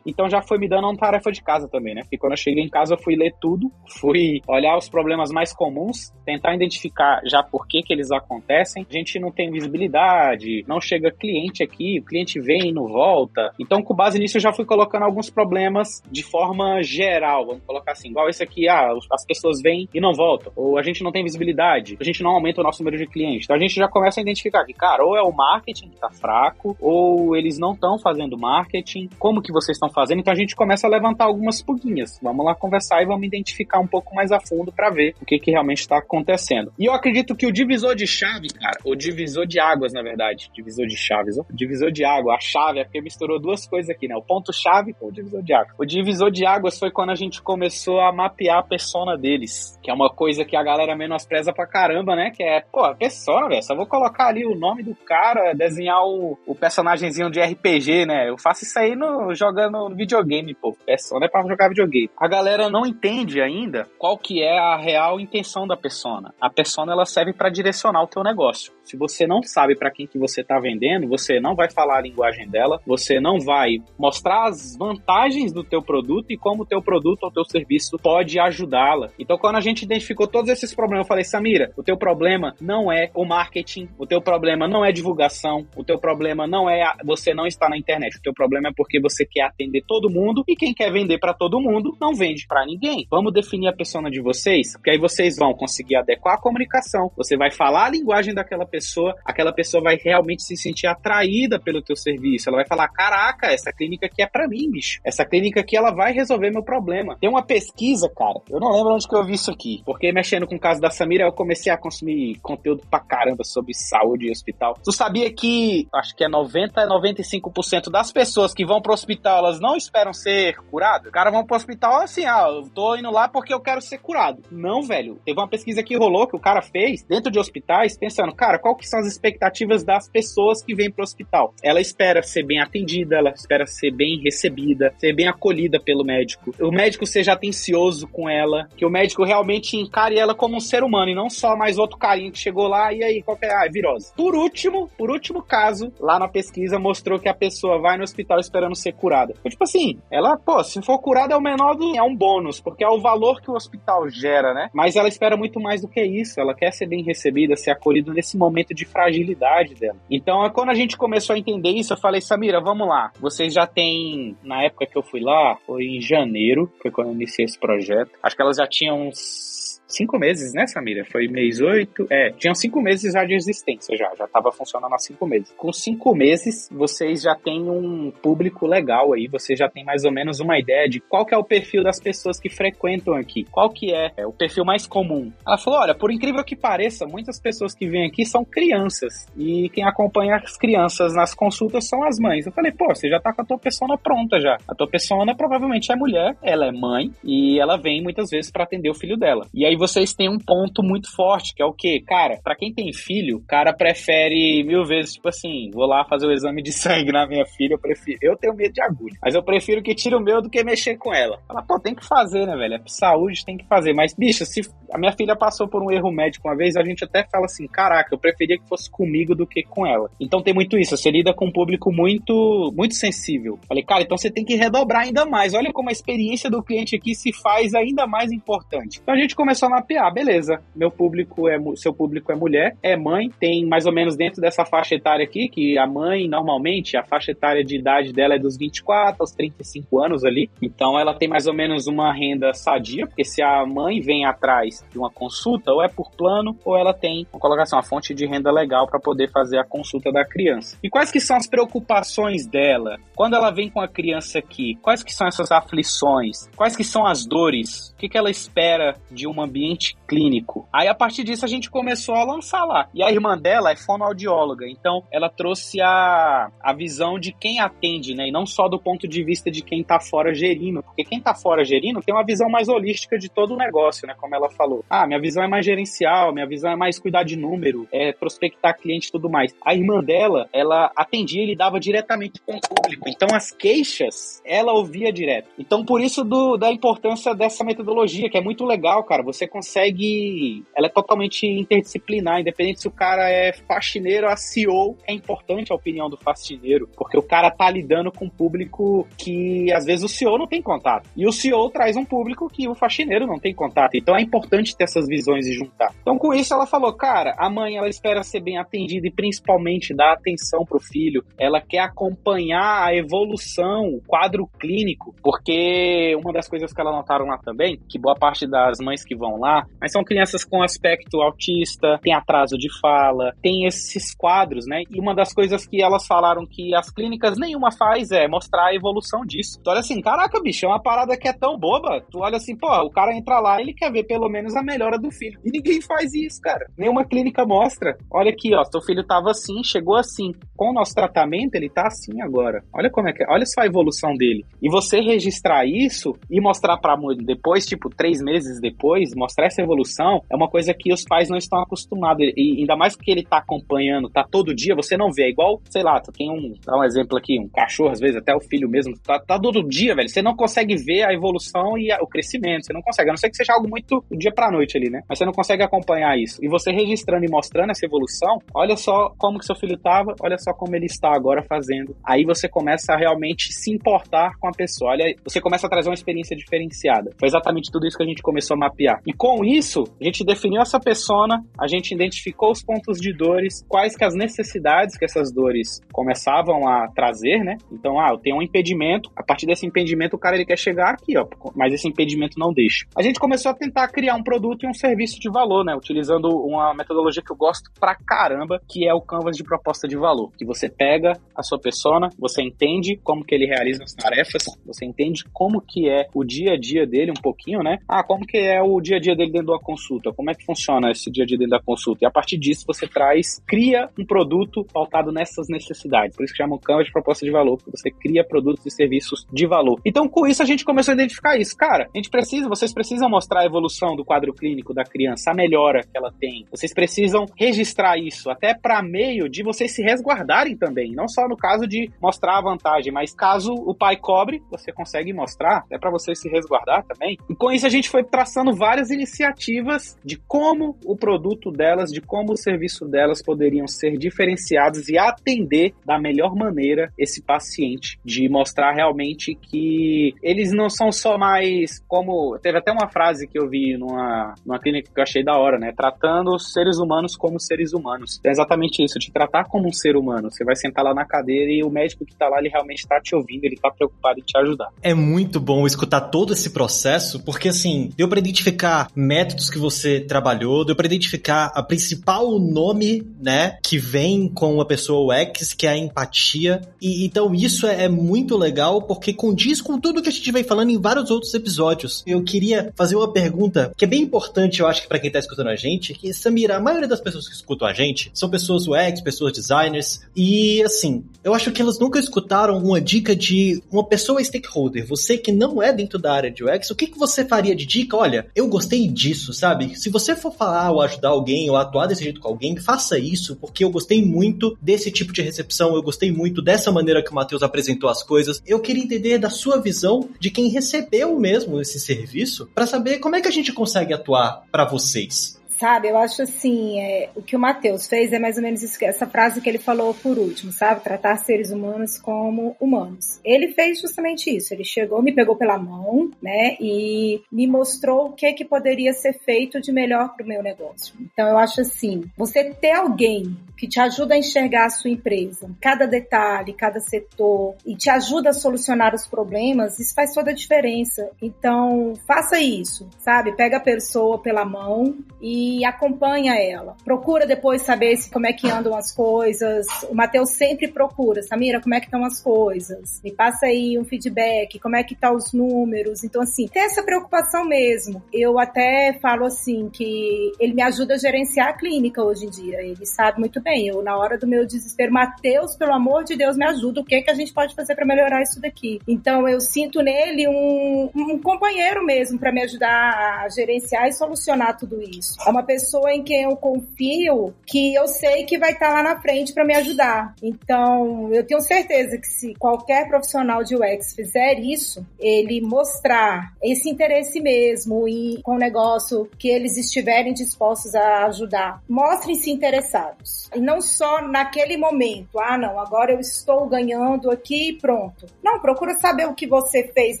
Então já foi me dando uma tarefa de casa também, né? Porque quando eu cheguei em casa eu fui ler tudo, fui olhar os problemas mais comuns, tentar identificar já por que que eles acontecem. A gente não tem visibilidade, não chega cliente aqui, o cliente vem e não volta. Então, com base nisso, eu já fui colocando alguns problemas de forma geral, vamos colocar assim, igual esse aqui, ah, as pessoas vêm e não voltam, ou a gente não tem visibilidade, a gente não aumenta o nosso número de clientes. Então a gente já começa a identificar que, cara, ou é o marketing que tá fraco, ou eles não estão fazendo marketing, como que vocês estão fazendo? Então a gente começa a levantar algumas puguinhas. Vamos lá conversar e vamos identificar um pouco mais a fundo para ver o que que realmente está acontecendo. E eu acredito que o divisor de chave, cara, o divisor de águas, na verdade, divisor de chaves, divisor de água, a chave é porque misturou duas coisas aqui, né? O ponto chave com o divisor de águas. O divisor de águas foi quando a gente começou a mapear a persona deles, que é uma coisa que a galera menospreza pra caramba, né? Que é, pô, a persona, velho, só vou colocar ali o nome do cara, desenhar o, o personagemzinho de RPG, né? Eu faço isso aí no, jogando videogame, pô. Persona é pra jogar videogame. A galera não entende ainda qual que é a real intenção da persona. A persona, ela serve para direcionar o teu negócio. Se você não sabe para quem que você está vendendo, você não vai falar a linguagem dela, você não vai mostrar as vantagens do teu produto e como o teu produto ou teu serviço pode ajudá-la. Então, quando a gente identificou todos esses problemas, eu falei, Samira, o teu problema não é o marketing, o teu problema não é divulgação, o teu problema não é você não está na internet, o teu problema é porque você quer atender todo mundo e quem quer vender para todo mundo não vende para ninguém. Vamos definir a persona de vocês, porque aí vocês vão conseguir adequar a comunicação, você vai falar a linguagem daquela pessoa pessoa, aquela pessoa vai realmente se sentir atraída pelo teu serviço. Ela vai falar: "Caraca, essa clínica aqui é para mim, bicho. Essa clínica aqui ela vai resolver meu problema". Tem uma pesquisa, cara. Eu não lembro onde que eu vi isso aqui, porque mexendo com o caso da Samira, eu comecei a consumir conteúdo pra caramba sobre saúde e hospital. Tu sabia que acho que é 90 95% das pessoas que vão pro hospital, elas não esperam ser curadas? O cara vão pro hospital assim, ah, eu tô indo lá porque eu quero ser curado. Não, velho. Teve uma pesquisa que rolou que o cara fez dentro de hospitais, pensando, cara, qual que são as expectativas das pessoas que vêm para o hospital. Ela espera ser bem atendida, ela espera ser bem recebida, ser bem acolhida pelo médico. O médico seja atencioso com ela, que o médico realmente encare ela como um ser humano e não só mais outro carinho que chegou lá e aí qual é? Ah, virose. Por último, por último caso, lá na pesquisa mostrou que a pessoa vai no hospital esperando ser curada. Então, tipo assim, ela, pô, se for curada é o menor do, é um bônus, porque é o valor que o hospital gera, né? Mas ela espera muito mais do que isso. Ela quer ser bem recebida, ser acolhida nesse momento de fragilidade dela. Então, quando a gente começou a entender isso, eu falei, Samira, vamos lá. Vocês já têm, na época que eu fui lá, foi em janeiro, foi quando eu iniciei esse projeto. Acho que elas já tinham uns cinco meses, né, Samira? Foi mês oito. É, tinham cinco meses já de existência já, já estava funcionando há cinco meses. Com cinco meses, vocês já têm um público legal aí, você já tem mais ou menos uma ideia de qual que é o perfil das pessoas que frequentam aqui, qual que é, é o perfil mais comum. Ela falou, olha, por incrível que pareça, muitas pessoas que vêm aqui são crianças e quem acompanha as crianças nas consultas são as mães. Eu falei, pô, você já tá com a tua persona pronta já. A tua persona provavelmente é mulher, ela é mãe e ela vem muitas vezes para atender o filho dela. E aí vocês têm um ponto muito forte, que é o quê? Cara, para quem tem filho, o cara prefere mil vezes, tipo assim, vou lá fazer o exame de sangue na minha filha, eu prefiro. Eu tenho medo de agulha, mas eu prefiro que tire o meu do que mexer com ela. Fala, pô, tem que fazer, né, velho? É saúde, tem que fazer. Mas, bicho, se a minha filha passou por um erro médico uma vez, a gente até fala assim: caraca, eu preferia que fosse comigo do que com ela. Então tem muito isso, você lida com um público muito, muito sensível. Falei, cara, então você tem que redobrar ainda mais. Olha como a experiência do cliente aqui se faz ainda mais importante. Então a gente começou a mapear, beleza. Meu público é seu público é mulher, é mãe, tem mais ou menos dentro dessa faixa etária aqui, que a mãe, normalmente, a faixa etária de idade dela é dos 24 aos 35 anos ali. Então ela tem mais ou menos uma renda sadia, porque se a mãe vem atrás de uma consulta, ou é por plano, ou ela tem uma colocação, uma fonte de renda legal para poder fazer a consulta da criança. E quais que são as preocupações dela? Quando ela vem com a criança aqui, quais que são essas aflições? Quais que são as dores? O que, que ela espera de um ambiente clínico? Aí a partir disso a gente começou a lançar lá. E a irmã dela é fonoaudióloga, então ela trouxe a, a visão de quem atende, né? E não só do ponto de vista de quem tá fora gerindo, porque quem tá fora gerindo tem uma visão mais holística de todo o negócio, né? Como ela falou. Ah, minha visão é mais gerencial, minha visão é mais cuidar de número, é prospectar cliente e tudo mais. A irmã dela, ela atendia e lidava diretamente com o público. Então as queixas, ela ouvia direto. Então por isso do, da importância dessa metodologia, que é muito legal, cara. Você consegue. Ela é totalmente interdisciplinar, independente se o cara é faxineiro, a CEO, é importante a opinião do faxineiro, porque o cara tá lidando com um público que às vezes o CEO não tem contato. E o CEO traz um público que o faxineiro não tem contato. Então é importante ter essas visões e juntar. Então com isso ela falou, cara, a mãe ela espera ser bem atendida e principalmente dar atenção pro filho. Ela quer acompanhar a evolução, o quadro clínico, porque uma das coisas que ela notaram lá também, que boa parte das mães que vão lá, mas são crianças com aspecto autista, tem atraso de fala, tem esses quadros, né? E uma das coisas que elas falaram que as clínicas nenhuma faz é mostrar a evolução disso. Tu olha assim, caraca, bicho, é uma parada que é tão boba. Tu olha assim, pô, o cara entra lá, ele quer ver pelo menos a melhora do filho. E ninguém faz isso, cara. Nenhuma clínica mostra. Olha aqui, ó, teu filho tava assim, chegou assim. Com o nosso tratamento, ele tá assim agora. Olha como é que é. Olha só a evolução dele. E você registrar isso e mostrar pra mãe depois, tipo, três meses depois, mostrar essa evolução, é uma coisa que os pais não estão acostumados. E ainda mais que ele tá acompanhando, tá todo dia, você não vê. É igual, sei lá, tu tem um, dá um exemplo aqui, um cachorro, às vezes, até o filho mesmo, tá, tá todo dia, velho. Você não consegue ver a evolução e a, o crescimento. Você não consegue. A não ser que seja algo muito dia pra noite ali, né? Mas você não consegue acompanhar isso. E você registrando e mostrando essa evolução, olha só como que seu filho tava, olha só como ele está agora fazendo. Aí você começa a realmente se importar com a pessoa. Olha, você começa a trazer uma experiência diferenciada. Foi exatamente tudo isso que a gente começou a mapear. E com isso, a gente definiu essa persona, a gente identificou os pontos de dores, quais que as necessidades que essas dores começavam a trazer, né? Então, ah, eu tenho um impedimento, a partir desse impedimento o cara ele quer chegar aqui, ó, mas esse impedimento não deixa. A gente começou a tentar criar um produto e um serviço de valor, né? Utilizando uma metodologia que eu gosto pra caramba, que é o Canvas de proposta de valor, que você pega a sua persona, você entende como que ele realiza as tarefas, você entende como que é o dia a dia dele um pouquinho, né? Ah, como que é o dia a dia dele dentro da consulta? Como é que funciona esse dia a dia dentro da consulta? E a partir disso você traz, cria um produto pautado nessas necessidades. Por isso que chamam Canvas de proposta de valor, porque você cria produtos e serviços de valor. Então, com isso a gente começou a identificar isso. Cara, a gente precisa, vocês precisam mostrar a evolução do quadro clínico da criança, a melhora que ela tem. Vocês precisam registrar isso, até para meio de vocês se resguardarem também, não só no caso de mostrar a vantagem, mas caso o pai cobre, você consegue mostrar, é para você se resguardar também. E com isso a gente foi traçando várias iniciativas de como o produto delas, de como o serviço delas poderiam ser diferenciados e atender da melhor maneira esse paciente, de mostrar realmente que eles não são só mais como teve até uma frase que eu vi numa, numa clínica que eu achei da hora, né? Tratando os seres humanos como seres humanos. É exatamente isso, te tratar como um ser humano. Você vai sentar lá na cadeira e o médico que tá lá, ele realmente tá te ouvindo, ele tá preocupado em te ajudar. É muito bom escutar todo esse processo, porque assim, deu para identificar métodos que você trabalhou, deu para identificar a principal nome, né, que vem com a pessoa UX, que é a empatia. E então isso é, é muito legal porque condiz com tudo que a gente vem falando em vários outros episódios. Eu queria fazer uma pergunta que é bem importante, eu acho que para quem tá escutando a gente, que Samira, a maioria das pessoas que escutam a gente são pessoas UX, pessoas designers, e assim, eu acho que elas nunca escutaram uma dica de uma pessoa stakeholder, você que não é dentro da área de UX, o que, que você faria de dica? Olha, eu gostei disso, sabe? Se você for falar ou ajudar alguém ou atuar desse jeito com alguém, faça isso, porque eu gostei muito desse tipo de recepção, eu gostei muito dessa maneira que o Matheus apresentou as coisas. Eu queria entender da sua visão de quem recebeu mesmo esse serviço para saber como é que a gente consegue atuar para vocês. Sabe? Eu acho assim, é, o que o Matheus fez é mais ou menos isso, essa frase que ele falou por último, sabe? Tratar seres humanos como humanos. Ele fez justamente isso. Ele chegou, me pegou pela mão, né? E me mostrou o que que poderia ser feito de melhor para o meu negócio. Então eu acho assim, você ter alguém que te ajuda a enxergar a sua empresa, cada detalhe, cada setor, e te ajuda a solucionar os problemas, isso faz toda a diferença. Então, faça isso, sabe? Pega a pessoa pela mão e acompanha ela. Procura depois saber se, como é que andam as coisas. O Matheus sempre procura, Samira, como é que estão as coisas? Me passa aí um feedback, como é que estão tá os números. Então, assim, tem essa preocupação mesmo. Eu até falo assim que ele me ajuda a gerenciar a clínica hoje em dia. Ele sabe muito bem bem. Eu, na hora do meu desespero, Mateus, pelo amor de Deus, me ajuda. O que, que a gente pode fazer para melhorar isso daqui? Então, eu sinto nele um, um companheiro mesmo para me ajudar a gerenciar e solucionar tudo isso. É uma pessoa em quem eu confio que eu sei que vai estar tá lá na frente para me ajudar. Então, eu tenho certeza que se qualquer profissional de UX fizer isso, ele mostrar esse interesse mesmo e com o negócio que eles estiverem dispostos a ajudar, mostrem-se interessados. E não só naquele momento, ah, não, agora eu estou ganhando aqui e pronto. Não, procura saber o que você fez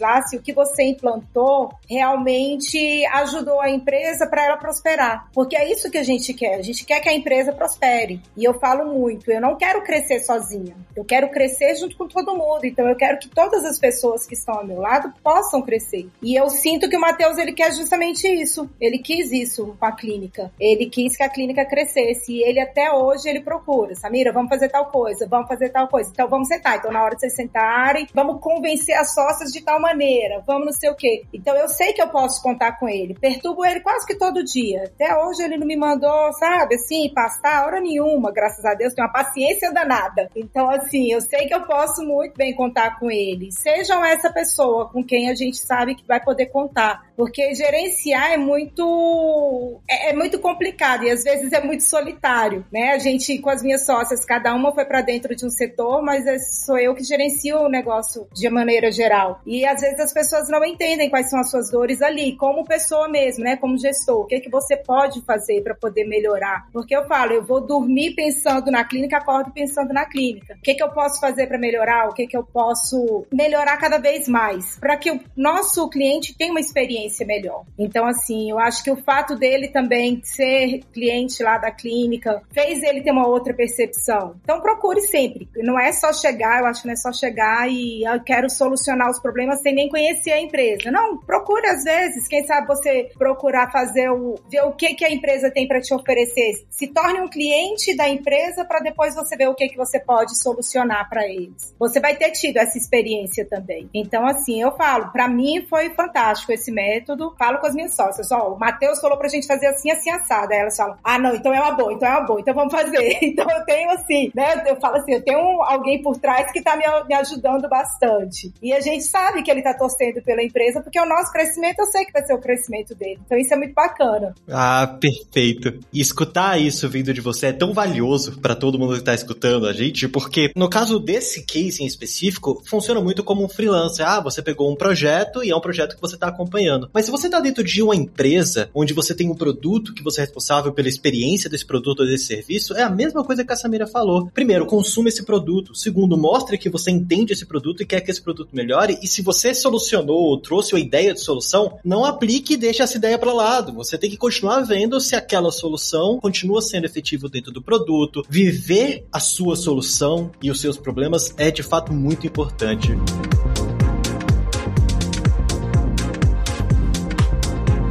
lá, se o que você implantou realmente ajudou a empresa para ela prosperar. Porque é isso que a gente quer. A gente quer que a empresa prospere. E eu falo muito, eu não quero crescer sozinha. Eu quero crescer junto com todo mundo. Então eu quero que todas as pessoas que estão ao meu lado possam crescer. E eu sinto que o Matheus ele quer justamente isso. Ele quis isso com a clínica. Ele quis que a clínica crescesse. E ele até hoje ele procura. Samira, vamos fazer tal coisa, vamos fazer tal coisa. Então vamos sentar. Então na hora de vocês sentarem, vamos convencer as sócias de tal maneira, vamos não sei o quê. Então eu sei que eu posso contar com ele. Perturbo ele quase que todo dia. Até hoje ele não me mandou, sabe, assim, pastar hora nenhuma, graças a Deus, tem uma paciência danada. Então assim, eu sei que eu posso muito bem contar com ele. Sejam essa pessoa com quem a gente sabe que vai poder contar. Porque gerenciar é muito é, é muito complicado e às vezes é muito solitário, né? A gente com as minhas sócias, cada uma foi para dentro de um setor, mas é, sou eu que gerencio o negócio de maneira geral. E às vezes as pessoas não entendem quais são as suas dores ali, como pessoa mesmo, né? Como gestor, o que é que você pode fazer para poder melhorar? Porque eu falo, eu vou dormir pensando na clínica, acordo pensando na clínica. O que é que eu posso fazer para melhorar? O que é que eu posso melhorar cada vez mais para que o nosso cliente tenha uma experiência melhor. Então, assim, eu acho que o fato dele também ser cliente lá da clínica fez ele ter uma outra percepção. Então, procure sempre. Não é só chegar, eu acho que não é só chegar e eu quero solucionar os problemas sem nem conhecer a empresa. Não, procure às vezes. Quem sabe você procurar fazer o ver o que que a empresa tem para te oferecer. Se torne um cliente da empresa para depois você ver o que que você pode solucionar para eles. Você vai ter tido essa experiência também. Então, assim, eu falo, para mim foi fantástico esse método método, falo com as minhas sócias, ó, o Matheus falou pra gente fazer assim, assim, assada. Aí elas falam, ah, não, então é uma boa, então é uma boa, então vamos fazer. Então eu tenho assim, né, eu falo assim, eu tenho alguém por trás que tá me, me ajudando bastante. E a gente sabe que ele tá torcendo pela empresa, porque o nosso crescimento, eu sei que vai ser o crescimento dele. Então isso é muito bacana. Ah, perfeito. E escutar isso vindo de você é tão valioso para todo mundo que tá escutando a gente, porque no caso desse case em específico, funciona muito como um freelancer. Ah, você pegou um projeto e é um projeto que você tá acompanhando. Mas se você está dentro de uma empresa onde você tem um produto que você é responsável pela experiência desse produto ou desse serviço, é a mesma coisa que a Samira falou. Primeiro, consuma esse produto. Segundo, mostre que você entende esse produto e quer que esse produto melhore. E se você solucionou ou trouxe uma ideia de solução, não aplique e deixe essa ideia para lado. Você tem que continuar vendo se aquela solução continua sendo efetiva dentro do produto. Viver a sua solução e os seus problemas é de fato muito importante.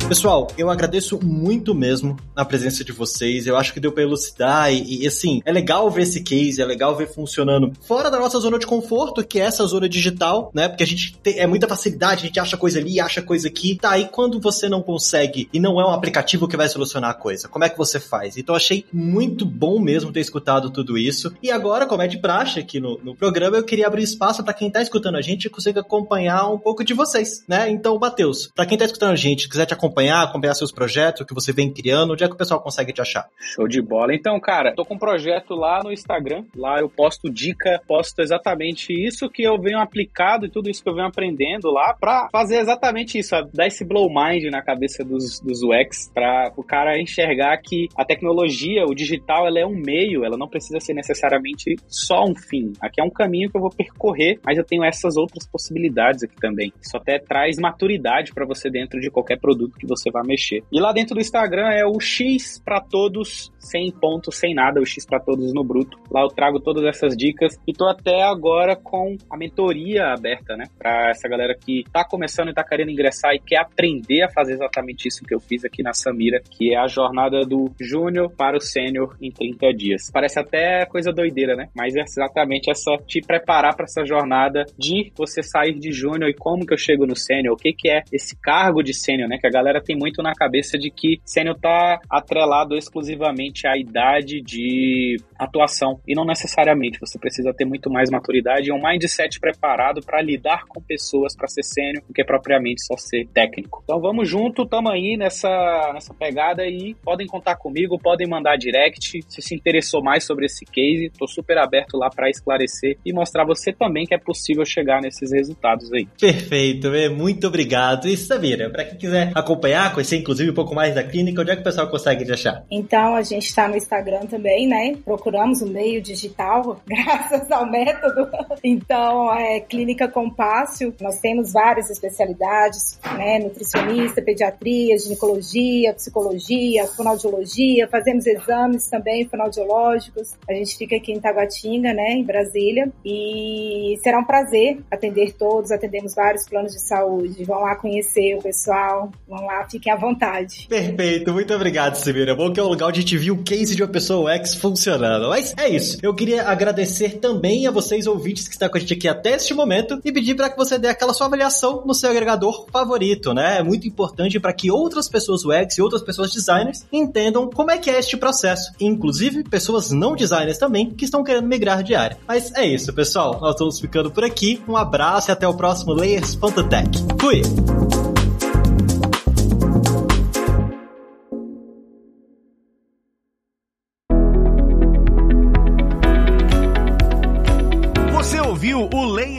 Pessoal, eu agradeço muito mesmo a presença de vocês. Eu acho que deu para elucidar e, e, assim, é legal ver esse case, é legal ver funcionando fora da nossa zona de conforto, que é essa zona digital, né? Porque a gente tem é muita facilidade, a gente acha coisa ali, acha coisa aqui. Tá, e quando você não consegue e não é um aplicativo que vai solucionar a coisa, como é que você faz? Então achei muito bom mesmo ter escutado tudo isso. E agora, como é de praxe aqui no, no programa, eu queria abrir espaço para quem tá escutando a gente consiga acompanhar um pouco de vocês, né? Então, Matheus, para quem tá escutando a gente, quiser te acompanhar acompanhar, acompanhar seus projetos, que você vem criando, onde é que o pessoal consegue te achar? Show de bola. Então, cara, tô com um projeto lá no Instagram. Lá eu posto dica, posto exatamente isso que eu venho aplicado e tudo isso que eu venho aprendendo lá pra fazer exatamente isso, dar esse blow mind na cabeça dos, dos UX, pra o cara enxergar que a tecnologia, o digital, ela é um meio, ela não precisa ser necessariamente só um fim. Aqui é um caminho que eu vou percorrer, mas eu tenho essas outras possibilidades aqui também. Isso até traz maturidade para você dentro de qualquer produto que você vai mexer. E lá dentro do Instagram é o X para todos, sem ponto, sem nada, o X para todos no bruto. Lá eu trago todas essas dicas e tô até agora com a mentoria aberta, né, para essa galera que tá começando e tá querendo ingressar e quer aprender a fazer exatamente isso que eu fiz aqui na Samira, que é a jornada do júnior para o sênior em 30 dias. Parece até coisa doideira, né? Mas é exatamente essa te preparar para essa jornada de você sair de júnior e como que eu chego no sênior, o que que é esse cargo de sênior, né? Que a galera tem muito na cabeça de que sênior tá atrelado exclusivamente à idade de atuação e não necessariamente. Você precisa ter muito mais maturidade e um mindset preparado para lidar com pessoas para ser sênior do que propriamente só ser técnico. Então vamos junto, tamo aí nessa nessa pegada e podem contar comigo, podem mandar direct se se interessou mais sobre esse case. Tô super aberto lá para esclarecer e mostrar você também que é possível chegar nesses resultados aí. Perfeito, muito obrigado. E Samira, para quem quiser acompanhar, conhecer inclusive um pouco mais da clínica, onde é que o pessoal consegue te achar? Então, a gente está no Instagram também, né? Procuramos o meio digital, graças ao método. Então, é Clínica Compácio. Nós temos várias especialidades, né? Nutricionista, pediatria, ginecologia, psicologia, fonoaudiologia. Fazemos exames também fonoaudiológicos. A gente fica aqui em Taguatinga, né? Em Brasília. E será um prazer atender todos. Atendemos vários planos de saúde. Vão lá conhecer o pessoal. Vão lá, fiquem à vontade. Perfeito, muito obrigado, Samira. Bom que é um lugar onde a gente viu o case de uma pessoa X funcionando. Mas é isso. Eu queria agradecer também a vocês, ouvintes, que estão com a gente aqui até este momento e pedir para que você dê aquela sua avaliação no seu agregador favorito, né? É muito importante para que outras pessoas UX e outras pessoas designers entendam como é que é este processo. Inclusive, pessoas não designers também que estão querendo migrar de área. Mas é isso, pessoal. Nós estamos ficando por aqui. Um abraço e até o próximo Layers.tech. Fui!